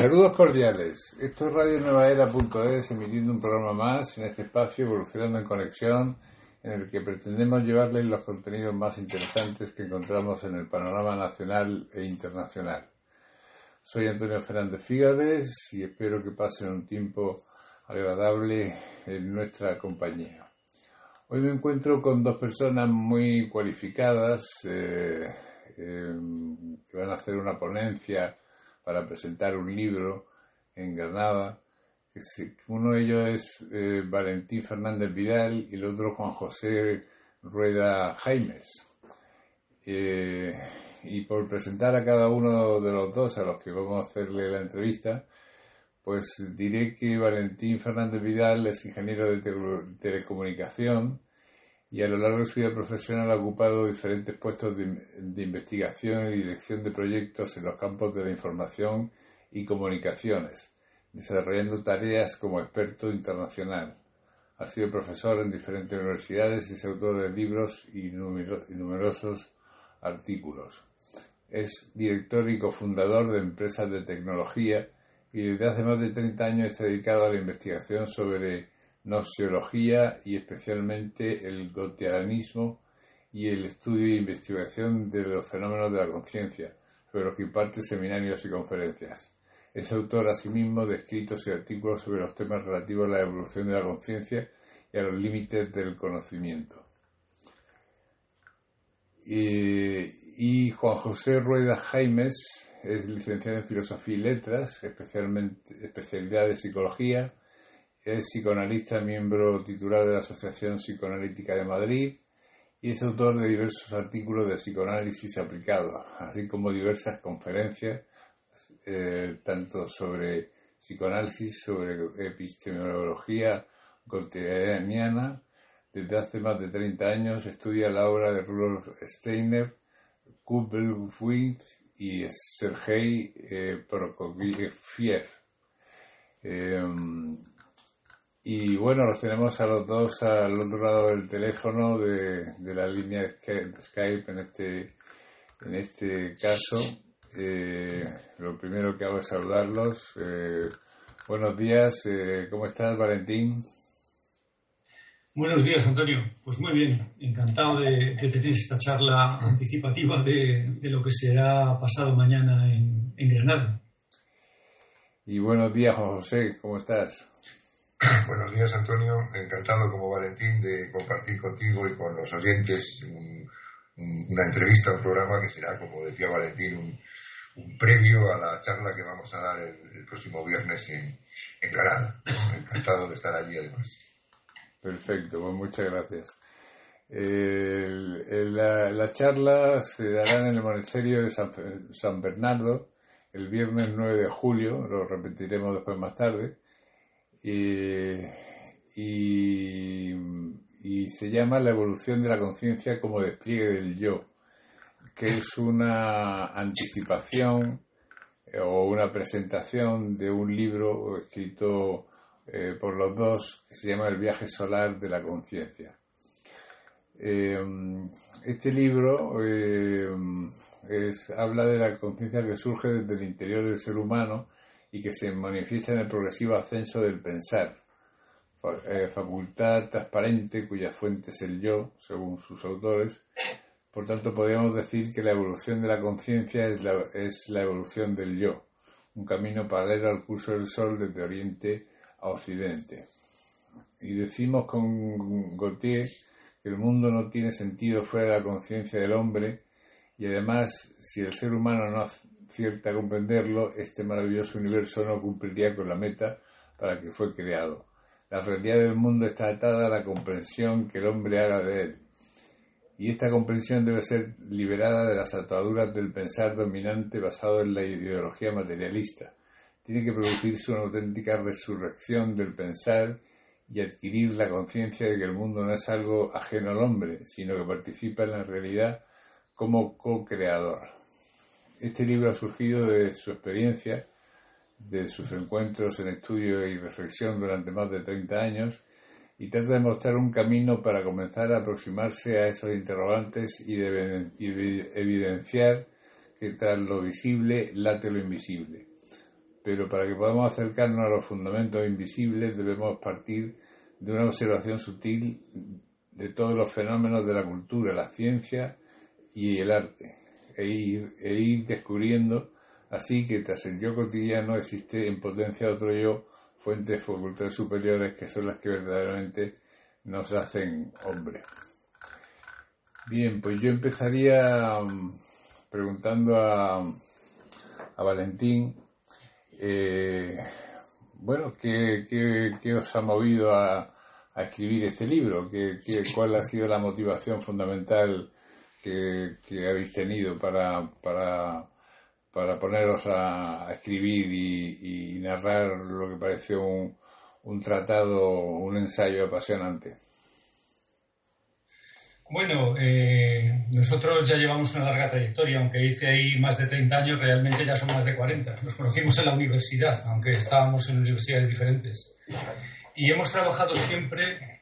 Saludos cordiales. Esto es Radio Nueva Era.es emitiendo un programa más en este espacio Evolucionando en Conexión en el que pretendemos llevarles los contenidos más interesantes que encontramos en el panorama nacional e internacional. Soy Antonio Fernández Fígades y espero que pasen un tiempo agradable en nuestra compañía. Hoy me encuentro con dos personas muy cualificadas eh, eh, que van a hacer una ponencia para presentar un libro en Granada uno de ellos es eh, Valentín Fernández Vidal y el otro Juan José Rueda Jaimes. Eh, y por presentar a cada uno de los dos a los que vamos a hacerle la entrevista, pues diré que Valentín Fernández Vidal es ingeniero de telecomunicación y a lo largo de su vida profesional ha ocupado diferentes puestos de investigación y dirección de proyectos en los campos de la información y comunicaciones desarrollando tareas como experto internacional. Ha sido profesor en diferentes universidades y es autor de libros y numerosos artículos. Es director y cofundador de empresas de tecnología y desde hace más de 30 años está dedicado a la investigación sobre nociología y especialmente el goteanismo y el estudio e investigación de los fenómenos de la conciencia, sobre los que imparte seminarios y conferencias. Es autor asimismo de escritos y artículos sobre los temas relativos a la evolución de la conciencia y a los límites del conocimiento. Y, Juan José Rueda Jaimes es licenciado en Filosofía y Letras, especialmente, especialidad de Psicología, es psicoanalista, miembro titular de la Asociación Psicoanalítica de Madrid y es autor de diversos artículos de psicoanálisis aplicado, así como diversas conferencias eh, tanto sobre psicoanálisis, sobre epistemología cotidiana. Desde hace más de 30 años estudia la obra de Rudolf Steiner, Kubelwitz y Sergei eh, Prokofiev. Em, y bueno, los tenemos a los dos al otro lado del teléfono de, de la línea Skype en este, en este caso. Eh, lo primero que hago es saludarlos. Eh, buenos días, eh, ¿cómo estás, Valentín? Buenos días, Antonio. Pues muy bien, encantado de tenéis esta charla anticipativa de, lo que será pasado mañana en, Granada. Y buenos días, José, ¿cómo estás? Buenos días, Antonio. Encantado, como Valentín, de compartir contigo y con los oyentes una entrevista, un programa que será, como decía Valentín, un, un previo a la charla que vamos a dar el, próximo viernes en, en Granada. Encantado de estar allí además. Perfecto, pues muchas gracias. la, charla se dará en el monasterio de San, Bernardo el viernes 9 de julio, lo repetiremos después más tarde, y, y se llama La evolución de la conciencia como despliegue del yo que es una anticipación eh, o una presentación de un libro escrito eh, por los dos que se llama El viaje solar de la conciencia. Eh, este libro habla de la conciencia que surge desde el interior del ser humano y que se manifiesta en el progresivo ascenso del pensar, facultad transparente cuya fuente es el yo, según sus autores, por tanto, podríamos decir que la evolución de la conciencia es la, es la evolución del yo, un camino paralelo al curso del Sol desde Oriente a Occidente. Y decimos con Gautier que el mundo no tiene sentido fuera de la conciencia del hombre y además, si el ser humano no acierta a comprenderlo, este maravilloso universo no cumpliría con la meta para que fue creado. La realidad del mundo está atada a la comprensión que el hombre haga de él y esta comprensión debe ser liberada de las ataduras del pensar dominante basado en la ideología materialista, tiene que producirse una auténtica resurrección del pensar y adquirir la conciencia de que el mundo no es algo ajeno al hombre, sino que participa en la realidad como co-creador. Este libro ha surgido de su experiencia, de sus encuentros en estudio y reflexión durante más de 30 años y trata de mostrar un camino para comenzar a aproximarse a esos interrogantes y de evidenciar que tras lo visible late lo invisible. Pero para que podamos acercarnos a los fundamentos invisibles debemos partir de una observación sutil de todos los fenómenos de la cultura, la ciencia y el arte, e ir, e ir descubriendo así que tras el yo cotidiano existe en potencia otro yo, fuentes facultades superiores que son las que verdaderamente nos hacen hombre. Bien, pues yo empezaría um, preguntando a, a Valentín, eh, bueno, ¿qué, ¿qué, os ha movido a, a escribir este libro? ¿Qué, cuál ha sido la motivación fundamental que, habéis tenido para, para, para poneros a, escribir y, narrar lo que pareció un, un tratado, un ensayo apasionante? Bueno, eh, nosotros ya llevamos una larga trayectoria, aunque hice ahí más de 30 años, realmente ya son más de 40. Nos conocimos en la universidad, aunque estábamos en universidades diferentes. Y hemos trabajado siempre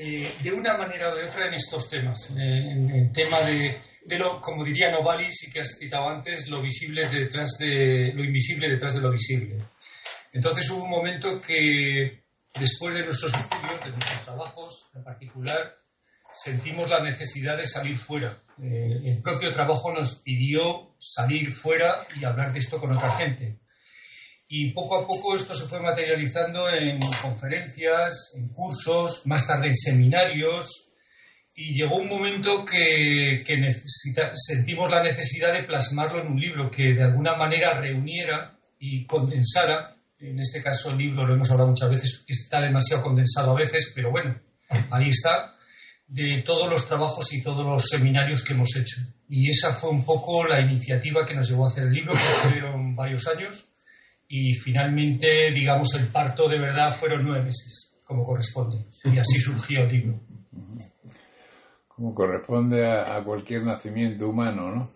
eh, de una manera o de otra en estos temas, en el tema de, lo, como diría Novalis y que has citado antes, lo visible detrás de lo invisible detrás de lo visible. Entonces hubo un momento que después de nuestros estudios, de nuestros trabajos en particular, sentimos la necesidad de salir fuera. Eh, el propio trabajo nos pidió salir fuera y hablar de esto con otra gente. Y poco a poco esto se fue materializando en conferencias, en cursos, más tarde en seminarios. Y llegó un momento que, sentimos la necesidad de plasmarlo en un libro que de alguna manera reuniera y condensara. En este caso el libro, lo hemos hablado muchas veces, está demasiado condensado a veces, pero bueno, ahí está de todos los trabajos y todos los seminarios que hemos hecho. Y esa fue un poco la iniciativa que nos llevó a hacer el libro, que fueron varios años, y finalmente, digamos, el parto de verdad fueron nueve meses, como corresponde. Y así surgió el libro. Como corresponde a, cualquier nacimiento humano, ¿no?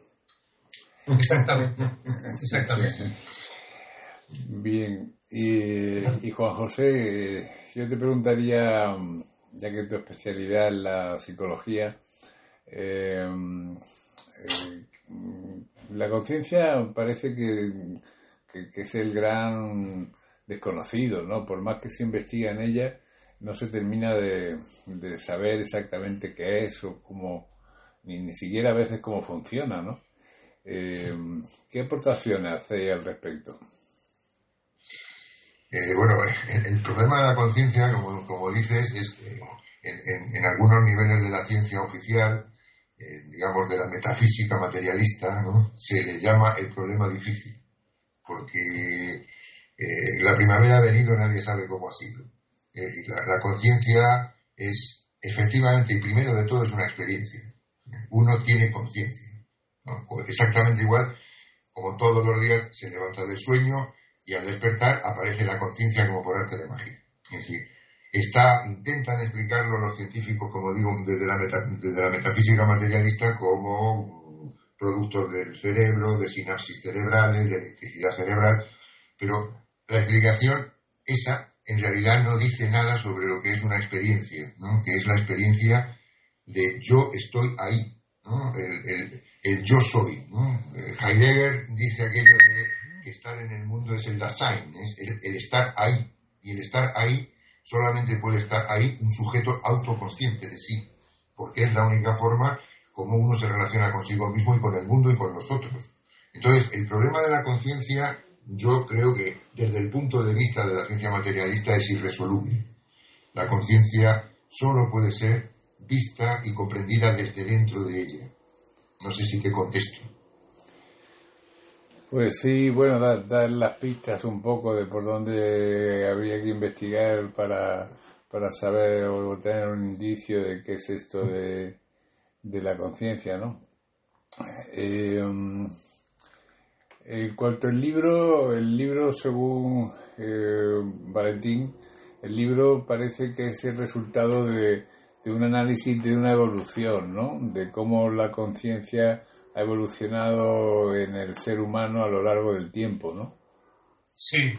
Exactamente. Exactamente. Bien. Y, y Juan José, yo te preguntaría ya que tu especialidad es la psicología, eh, eh, la conciencia parece que, es el gran desconocido, ¿no? Por más que se investiga en ella, no se termina de, saber exactamente qué es o cómo, ni, ni siquiera a veces cómo funciona, ¿no? Eh, ¿Qué aportaciones hacéis al respecto? Eh, bueno, el, problema de la conciencia, como, como, dices, es que en, algunos niveles de la ciencia oficial, eh, digamos de la metafísica materialista, ¿no? se le llama el problema difícil, porque eh, la primavera ha venido, nadie sabe cómo ha sido. la, conciencia es, efectivamente, y primero de todo, es una experiencia. Uno tiene conciencia. Exactamente igual como todos los días se levanta del sueño y al despertar aparece la conciencia como por arte de magia. Es decir, está, intentan explicarlo los científicos, como digo, desde la, desde la metafísica materialista como productos del cerebro, de sinapsis cerebrales, de electricidad cerebral, pero la explicación esa en realidad no dice nada sobre lo que es una experiencia, que es la experiencia de yo estoy ahí, el, yo soy. Heidegger dice aquello de que estar en el mundo es el Dasein, es el, estar ahí. Y el estar ahí solamente puede estar ahí un sujeto autoconsciente de sí, porque es la única forma como uno se relaciona consigo mismo y con el mundo y con los otros. Entonces, el problema de la conciencia, yo creo que desde el punto de vista de la ciencia materialista es irresoluble. La conciencia solo puede ser vista y comprendida desde dentro de ella. No sé si te contesto. Pues sí, bueno, dar, las pistas un poco de por dónde habría que investigar para, saber o tener un indicio de qué es esto de, la conciencia, ¿no? Eh, En cuanto al libro, el libro según eh, Valentín, el libro parece que es el resultado de, de un análisis de una evolución, ¿no? De cómo la conciencia ha evolucionado en el ser humano a lo largo del tiempo, ¿no? Sí,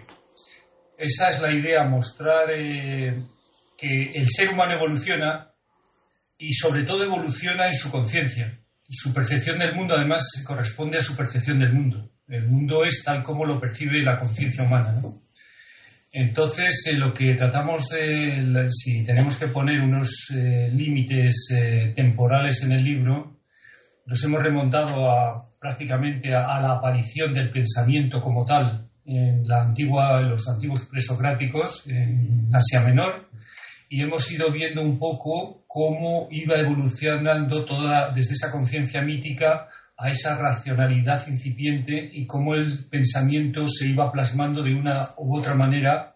esa es la idea, mostrar eh, que el ser humano evoluciona y sobre todo evoluciona en su conciencia. Su percepción del mundo además corresponde a su percepción del mundo. El mundo es tal como lo percibe la conciencia humana. Entonces, eh, lo que tratamos de, si tenemos que poner unos eh, límites temporales en el libro, nos hemos remontado a, prácticamente a, la aparición del pensamiento como tal en, la antigua, los antiguos presocráticos en Asia Menor y hemos ido viendo un poco cómo iba evolucionando toda desde esa conciencia mítica a esa racionalidad incipiente y cómo el pensamiento se iba plasmando de una u otra manera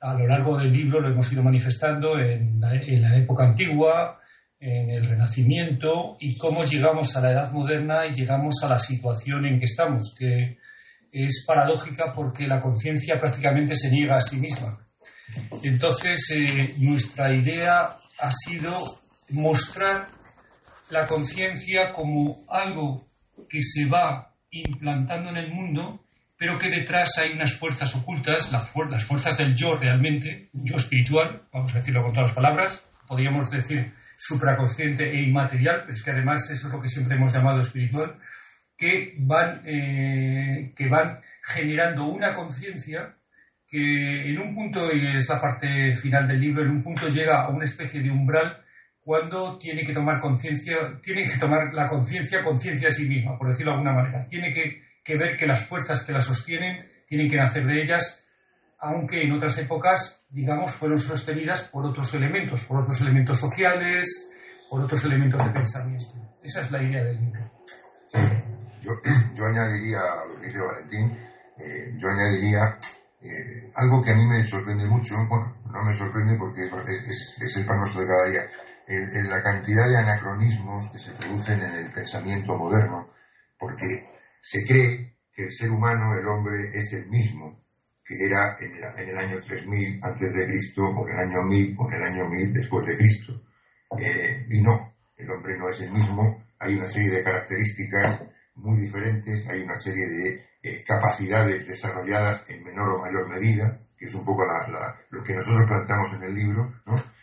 a lo largo del libro, lo hemos ido manifestando en en la época antigua, en el Renacimiento y cómo llegamos a la Edad Moderna y llegamos a la situación en que estamos, que es paradójica porque la conciencia prácticamente se niega a sí misma. Entonces, eh, nuestra idea ha sido mostrar la conciencia como algo que se va implantando en el mundo, pero que detrás hay unas fuerzas ocultas, las, las fuerzas del yo realmente, yo espiritual, vamos a decirlo con todas las palabras, podríamos decir supraconsciente e inmaterial, pero es que además eso es lo que siempre hemos llamado espiritual, que van, eh, que van generando una conciencia que en un punto, y es la parte final del libro, en un punto llega a una especie de umbral cuando tiene que tomar conciencia, tiene que tomar la conciencia conciencia de sí misma, por decirlo de alguna manera. Tiene que, que ver que las fuerzas que la sostienen tienen que nacer de ellas aunque en otras épocas, digamos, fueron sostenidas por otros elementos, por otros elementos sociales, por otros elementos de pensamiento. Esa es la idea del libro. Yo, añadiría a lo que dice Valentín, eh, yo añadiría eh, algo que a mí me sorprende mucho, bueno, no me sorprende porque es, el pan nuestro de cada día, en la cantidad de anacronismos que se producen en el pensamiento moderno, porque se cree que el ser humano, el hombre, es el mismo que era en, el año 3000 antes de Cristo, o en el año 1000, o en el año 1000 después de Cristo. Eh, y no, el hombre no es el mismo, hay una serie de características muy diferentes, hay una serie de eh, capacidades desarrolladas en menor o mayor medida, que es un poco lo que nosotros planteamos en el libro.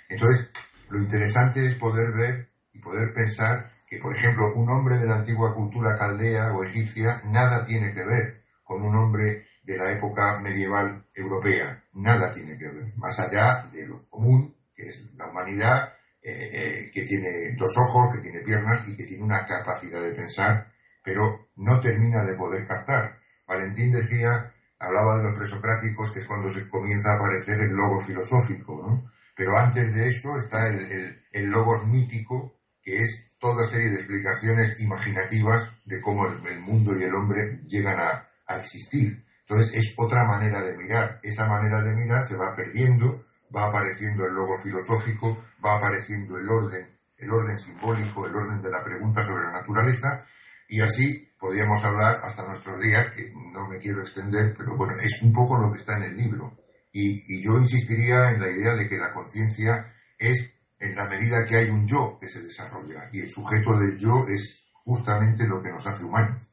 Entonces, lo interesante es poder ver y poder pensar que, por ejemplo, un hombre de la antigua cultura caldea o egipcia nada tiene que ver con un hombre de la época medieval europea. Nada tiene que ver, más allá de lo común, que es la humanidad, eh, eh, que tiene dos ojos, que tiene piernas y que tiene una capacidad de pensar, pero no termina de poder captar. Valentín decía, hablaba de los presocráticos, que es cuando se comienza a aparecer el logo filosófico, ¿no? Pero antes de eso está el, el, logos mítico, que es toda serie de explicaciones imaginativas de cómo el, mundo y el hombre llegan a, a existir. Entonces es otra manera de mirar. Esa manera de mirar se va perdiendo, va apareciendo el logo filosófico, va apareciendo el orden, el orden simbólico, el orden de la pregunta sobre la naturaleza, y así podríamos hablar hasta nuestros días, que no me quiero extender, pero bueno, es un poco lo que está en el libro. Y, y yo insistiría en la idea de que la conciencia es en la medida que hay un yo que se desarrolla, y el sujeto del yo es justamente lo que nos hace humanos,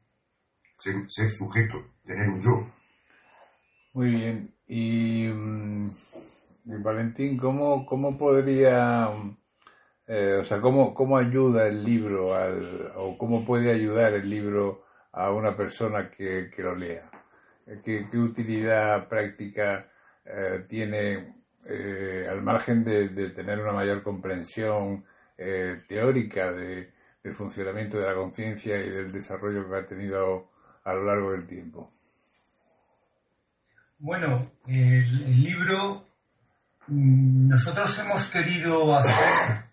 ser, sujeto, tener un yo. Muy bien. Y, mm, Valentín, ¿cómo, cómo podría, eh, o sea, cómo, cómo ayuda el libro al, o cómo puede ayudar el libro a una persona que, que lo lea? ¿Qué, utilidad práctica eh, tiene eh, al margen de, de, tener una mayor comprensión teórica de, del funcionamiento de la conciencia y del desarrollo que ha tenido a lo largo del tiempo? Bueno, el, libro, mm, nosotros hemos querido hacer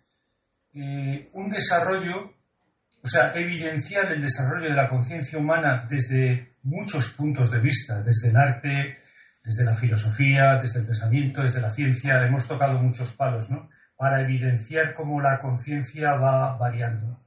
eh, un desarrollo, o sea, evidenciar el desarrollo de la conciencia humana desde muchos puntos de vista, desde el arte, desde la filosofía, desde el pensamiento, desde la ciencia, hemos tocado muchos palos, ¿no? Para evidenciar cómo la conciencia va variando.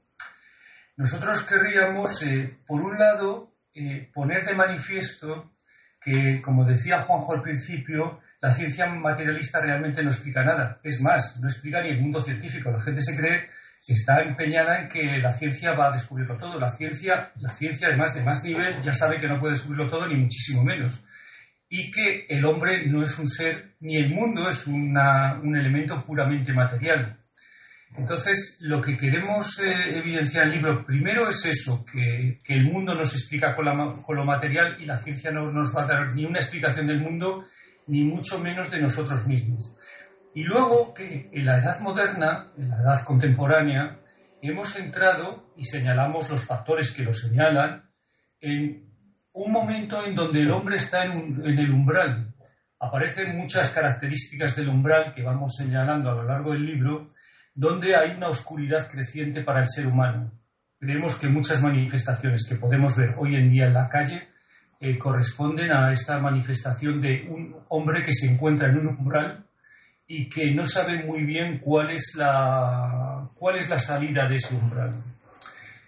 Nosotros querríamos, eh, por un lado, eh, poner de manifiesto que, como decía Juanjo al principio, la ciencia materialista realmente no explica nada. Es más, no explica ni el mundo científico. La gente se cree que está empeñada en que la ciencia va a descubrirlo todo. La ciencia, la ciencia además de más nivel, ya sabe que no puede descubrirlo todo, ni muchísimo menos. Y que el hombre no es un ser, ni el mundo es un elemento puramente material. Entonces, lo que queremos eh, evidenciar en el libro primero es eso, que, el mundo nos explica con, lo material y la ciencia no nos va a dar ni una explicación del mundo, ni mucho menos de nosotros mismos. Y luego que en la edad moderna, en la edad contemporánea, hemos entrado y señalamos los factores que lo señalan en un momento en donde el hombre está en el umbral. Aparecen muchas características del umbral que vamos señalando a lo largo del libro donde hay una oscuridad creciente para el ser humano. Creemos que muchas manifestaciones que podemos ver hoy en día en la calle eh, corresponden a esta manifestación de un hombre que se encuentra en un umbral y que no sabe muy bien cuál es la, cuál es la salida de ese umbral.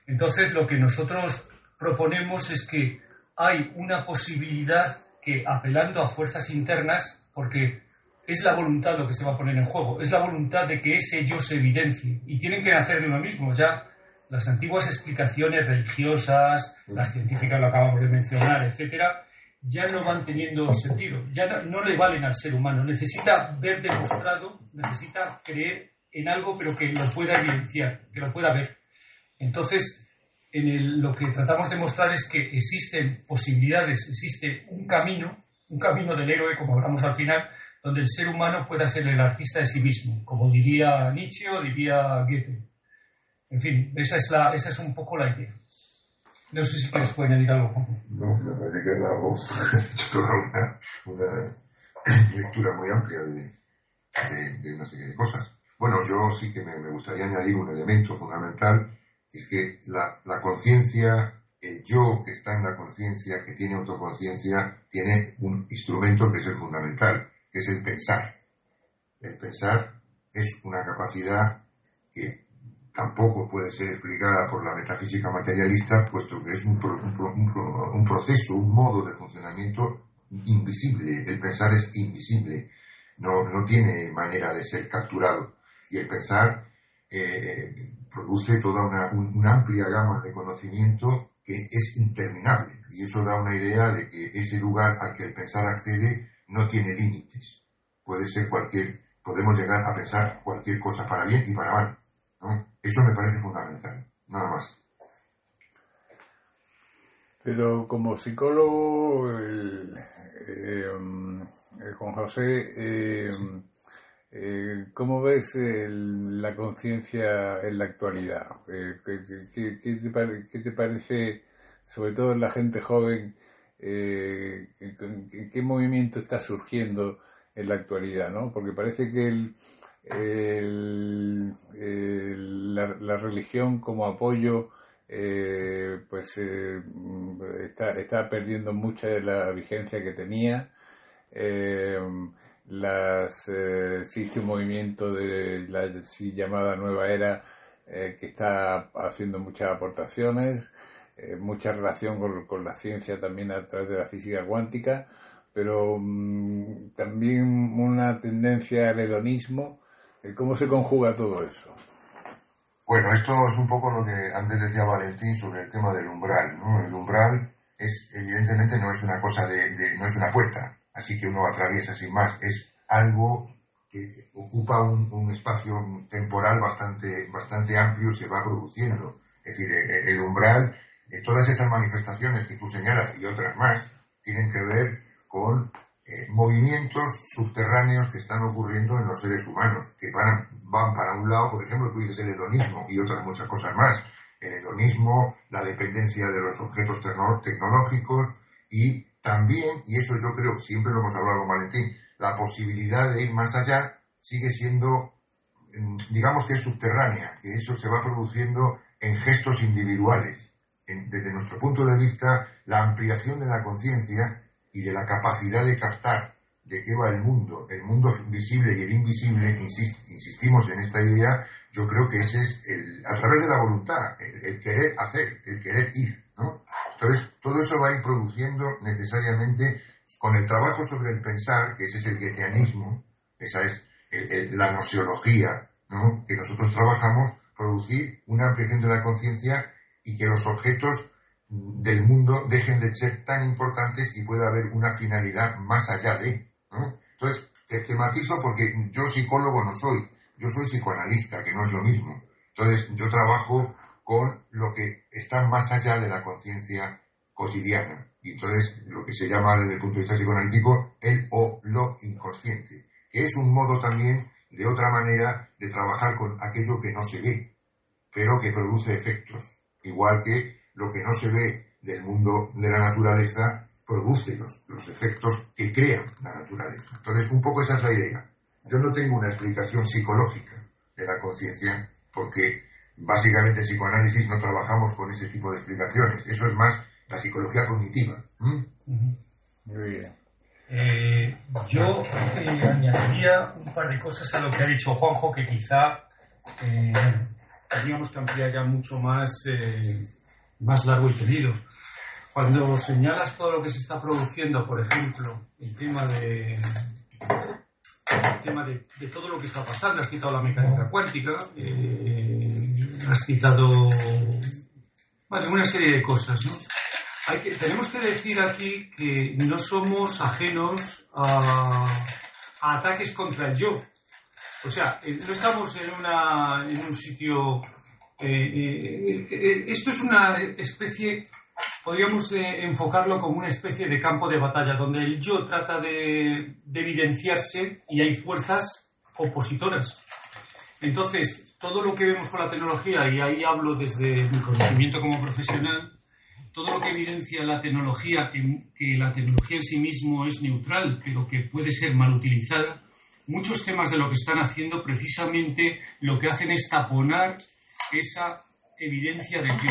Entonces, lo que nosotros proponemos es que hay una posibilidad que, apelando a fuerzas internas, porque es la voluntad lo que se va a poner en juego, es la voluntad de que ese yo se evidencie y tienen que nacer de uno mismo. Ya las antiguas explicaciones religiosas, las científicas lo acabamos de mencionar, etcétera, ya no van teniendo sentido, ya no, le valen al ser humano. Necesita ver demostrado, necesita creer en algo, pero que lo pueda evidenciar, que lo pueda ver. Entonces, en lo que tratamos de mostrar es que existen posibilidades, existe un camino, un camino del héroe, como hablamos al final, donde el ser humano pueda ser el artista de sí mismo, como diría Nietzsche o diría Goethe. En fin, esa es, la, esa es un poco la idea. No sé si quieres puede añadir algo, No, me parece que he hecho toda una, lectura muy amplia de, de, una serie de cosas. Bueno, yo sí que me, me gustaría añadir un elemento fundamental, es que la, la conciencia, el yo que está en la conciencia, que tiene autoconciencia, tiene un instrumento que es el fundamental, que es el pensar. El pensar es una capacidad que tampoco puede ser explicada por la metafísica materialista, puesto que es un, un, proceso, un modo de funcionamiento invisible. El pensar es invisible, no, no tiene manera de ser capturado. Y el pensar eh, produce toda una, amplia gama de conocimiento que es interminable. Y eso da una idea de que ese lugar al que el pensar accede no tiene límites. Puede ser cualquier, podemos llegar a pensar cualquier cosa para bien y para mal. Eso me parece fundamental, nada más. Pero como psicólogo, eh, Juan José, eh, eh, ¿cómo ves la conciencia en la actualidad? ¿qué, te, parece, sobre todo en la gente joven, eh, qué movimiento está surgiendo en la actualidad, ¿no? Porque parece que el, la, religión como apoyo eh, pues eh, está, está, perdiendo mucha de la vigencia que tenía. Eh, las, existe un movimiento de la llamada nueva era que está haciendo muchas aportaciones. Mucha relación con, la ciencia también a través de la física cuántica, pero mm, también una tendencia al hedonismo. ¿Cómo se conjuga todo eso? Bueno, esto es un poco lo que antes decía Valentín sobre el tema del umbral. ¿no? El umbral es, evidentemente, no es una cosa de, no es una puerta, así que uno atraviesa sin más. Es algo que ocupa un, espacio temporal bastante, bastante amplio se va produciendo. Es decir, e, el umbral eh, todas esas manifestaciones que tú señalas y otras más tienen que ver con eh, movimientos subterráneos que están ocurriendo en los seres humanos, que van, van para un lado, por ejemplo, tú dices el hedonismo y otras muchas cosas más. El hedonismo, la dependencia de los objetos tecnológicos y también, y eso yo creo, siempre lo hemos hablado con Valentín, la posibilidad de ir más allá sigue siendo, mm, digamos que es subterránea, que eso se va produciendo en gestos individuales desde nuestro punto de vista, la ampliación de la conciencia y de la capacidad de captar de qué va el mundo, el mundo visible y el invisible, insistimos en esta idea, yo creo que ese es el, a través de la voluntad, el, querer hacer, el querer ir. Entonces, todo eso va a ir produciendo necesariamente, con el trabajo sobre el pensar, que ese es el goetheanismo, esa es la nociología ¿no? que nosotros trabajamos, producir una ampliación de la conciencia y que los objetos del mundo dejen de ser tan importantes y pueda haber una finalidad más allá de. Entonces, te, tematizo porque yo psicólogo no soy, yo soy psicoanalista, que no es lo mismo. Entonces, yo trabajo con lo que está más allá de la conciencia cotidiana. Y entonces, lo que se llama desde el punto de vista psicoanalítico el o lo inconsciente, que es un modo también de otra manera de trabajar con aquello que no se ve, pero que produce efectos. Igual que lo que no se ve del mundo de la naturaleza produce los, los efectos que crean la naturaleza. Entonces, un poco esa es la idea. Yo no tengo una explicación psicológica de la conciencia porque básicamente en psicoanálisis no trabajamos con ese tipo de explicaciones. Eso es más la psicología cognitiva. Muy bien. Eh, yo eh, añadiría un par de cosas a lo que ha dicho Juanjo, que quizá eh, tendríamos que ampliar ya mucho más, más largo y tendido. Cuando señalas todo lo que se está produciendo, por ejemplo, el tema de, el tema de, todo lo que está pasando, has citado la mecánica cuántica, has citado una serie de cosas, ¿no? tenemos que decir aquí que no somos ajenos a, ataques contra el yo. O sea, eh, no estamos en, en un sitio... Eh, eh, esto es una especie, podríamos enfocarlo como una especie de campo de batalla, donde el yo trata de, de evidenciarse y hay fuerzas opositoras. Entonces, todo lo que vemos con la tecnología, y ahí hablo desde mi conocimiento como profesional, todo lo que evidencia la tecnología, que, la tecnología en sí mismo es neutral, pero que puede ser mal utilizada, muchos temas de lo que están haciendo precisamente lo que hacen es taponar esa evidencia del yo.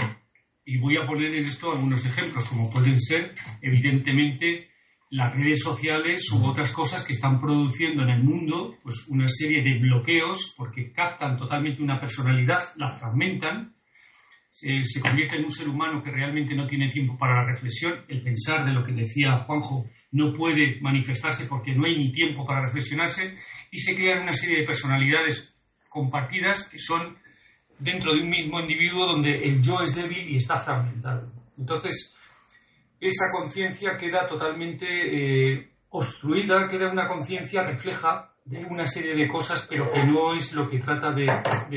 Y voy a poner en esto algunos ejemplos, como pueden ser, evidentemente, las redes sociales u otras cosas que están produciendo en el mundo pues una serie de bloqueos porque captan totalmente una personalidad, la fragmentan se, convierte en un ser humano que realmente no tiene tiempo para la reflexión, el pensar de lo que decía Juanjo no puede manifestarse porque no hay ni tiempo para reflexionarse y se crean una serie de personalidades compartidas que son dentro de un mismo individuo donde el yo es débil y está fragmentado. Entonces, esa conciencia queda totalmente eh, obstruida, queda una conciencia refleja de una serie de cosas, pero que no es lo que trata de,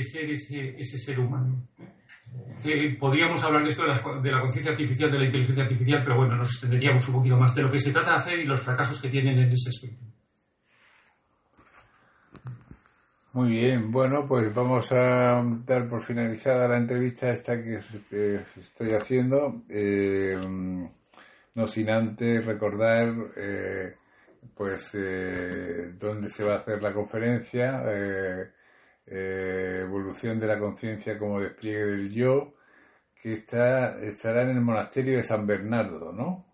ser ese, ese ser humano podríamos hablar de esto de la, conciencia artificial, de la inteligencia artificial, pero bueno, nos extenderíamos un poquito más de lo que se trata de hacer y los fracasos que tienen en ese aspecto. Muy bien, bueno, pues vamos a dar por finalizada la entrevista esta que estoy haciendo, eh, no sin antes recordar eh, pues eh, dónde se va a hacer la conferencia, eh, evolución de la conciencia como despliegue del yo, que está, estará en el monasterio de San Bernardo, ¿no?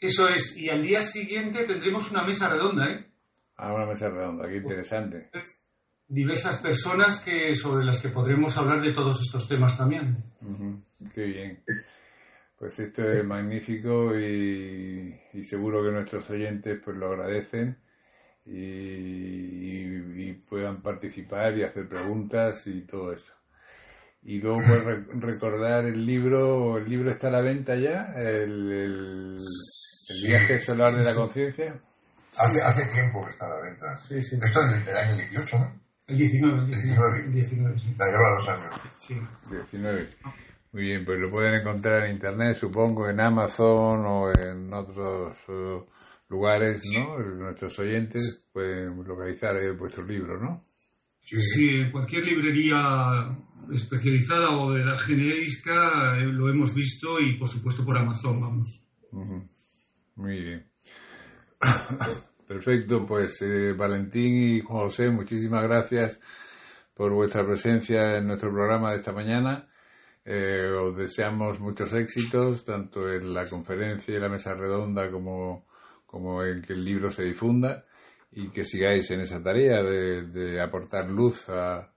Eso es, y al día siguiente tendremos una mesa redonda, ¿eh? Ah, una mesa redonda, qué interesante. Diversas personas que, sobre las que podremos hablar de todos estos temas también. qué bien. Pues esto es magnífico y, y seguro que nuestros oyentes pues lo agradecen y, puedan participar y hacer preguntas y todo eso. Y luego pues recordar el libro, el libro está a la venta ya, el, el, viaje solar de la conciencia. Hace, hace tiempo que está a la venta. Esto es del, año 18, ¿no? El 19, el 19. El 19, sí. La lleva dos años. Sí. 19. Muy bien, pues lo pueden encontrar en internet, supongo, en Amazon o en otros uh, lugares, ¿no? Nuestros oyentes pueden localizar eh, vuestro libro, ¿no? Sí, en cualquier librería especializada o de la genérica eh, lo hemos visto y por supuesto por Amazon, vamos. Muy bien. Perfecto, pues eh, Valentín y Juan José, muchísimas gracias por vuestra presencia en nuestro programa de esta mañana. os deseamos muchos éxitos, tanto en la conferencia y la mesa redonda como como en que el libro se difunda y que sigáis en esa tarea de, aportar luz a,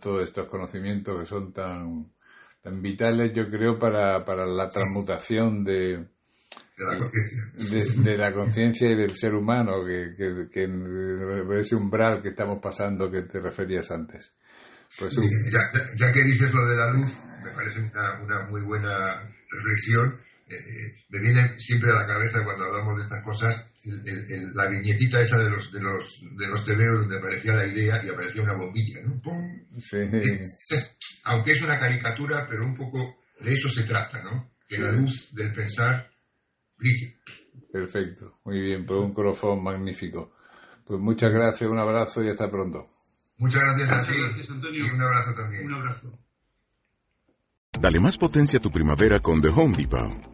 todos estos conocimientos que son tan, tan vitales, yo creo, para, para la transmutación de, de la conciencia y del ser humano, que, que, que, ese umbral que estamos pasando que te referías antes. Pues, ya, ya, que dices lo de la luz, me parece una, una muy buena reflexión. Eh, eh, me viene siempre a la cabeza cuando hablamos de estas cosas la viñetita esa de los de los de los tebeos donde aparecía la idea y aparecía una bombilla, ¿no? Sí. aunque es una caricatura, pero un poco de eso se trata, ¿no? Que la luz del pensar. Perfecto, muy bien, pues un colofón magnífico. Pues muchas gracias, un abrazo y hasta pronto. Muchas gracias a ti. Gracias, Antonio. Y un abrazo también. Un abrazo. Dale más potencia a tu primavera con The Home Depot.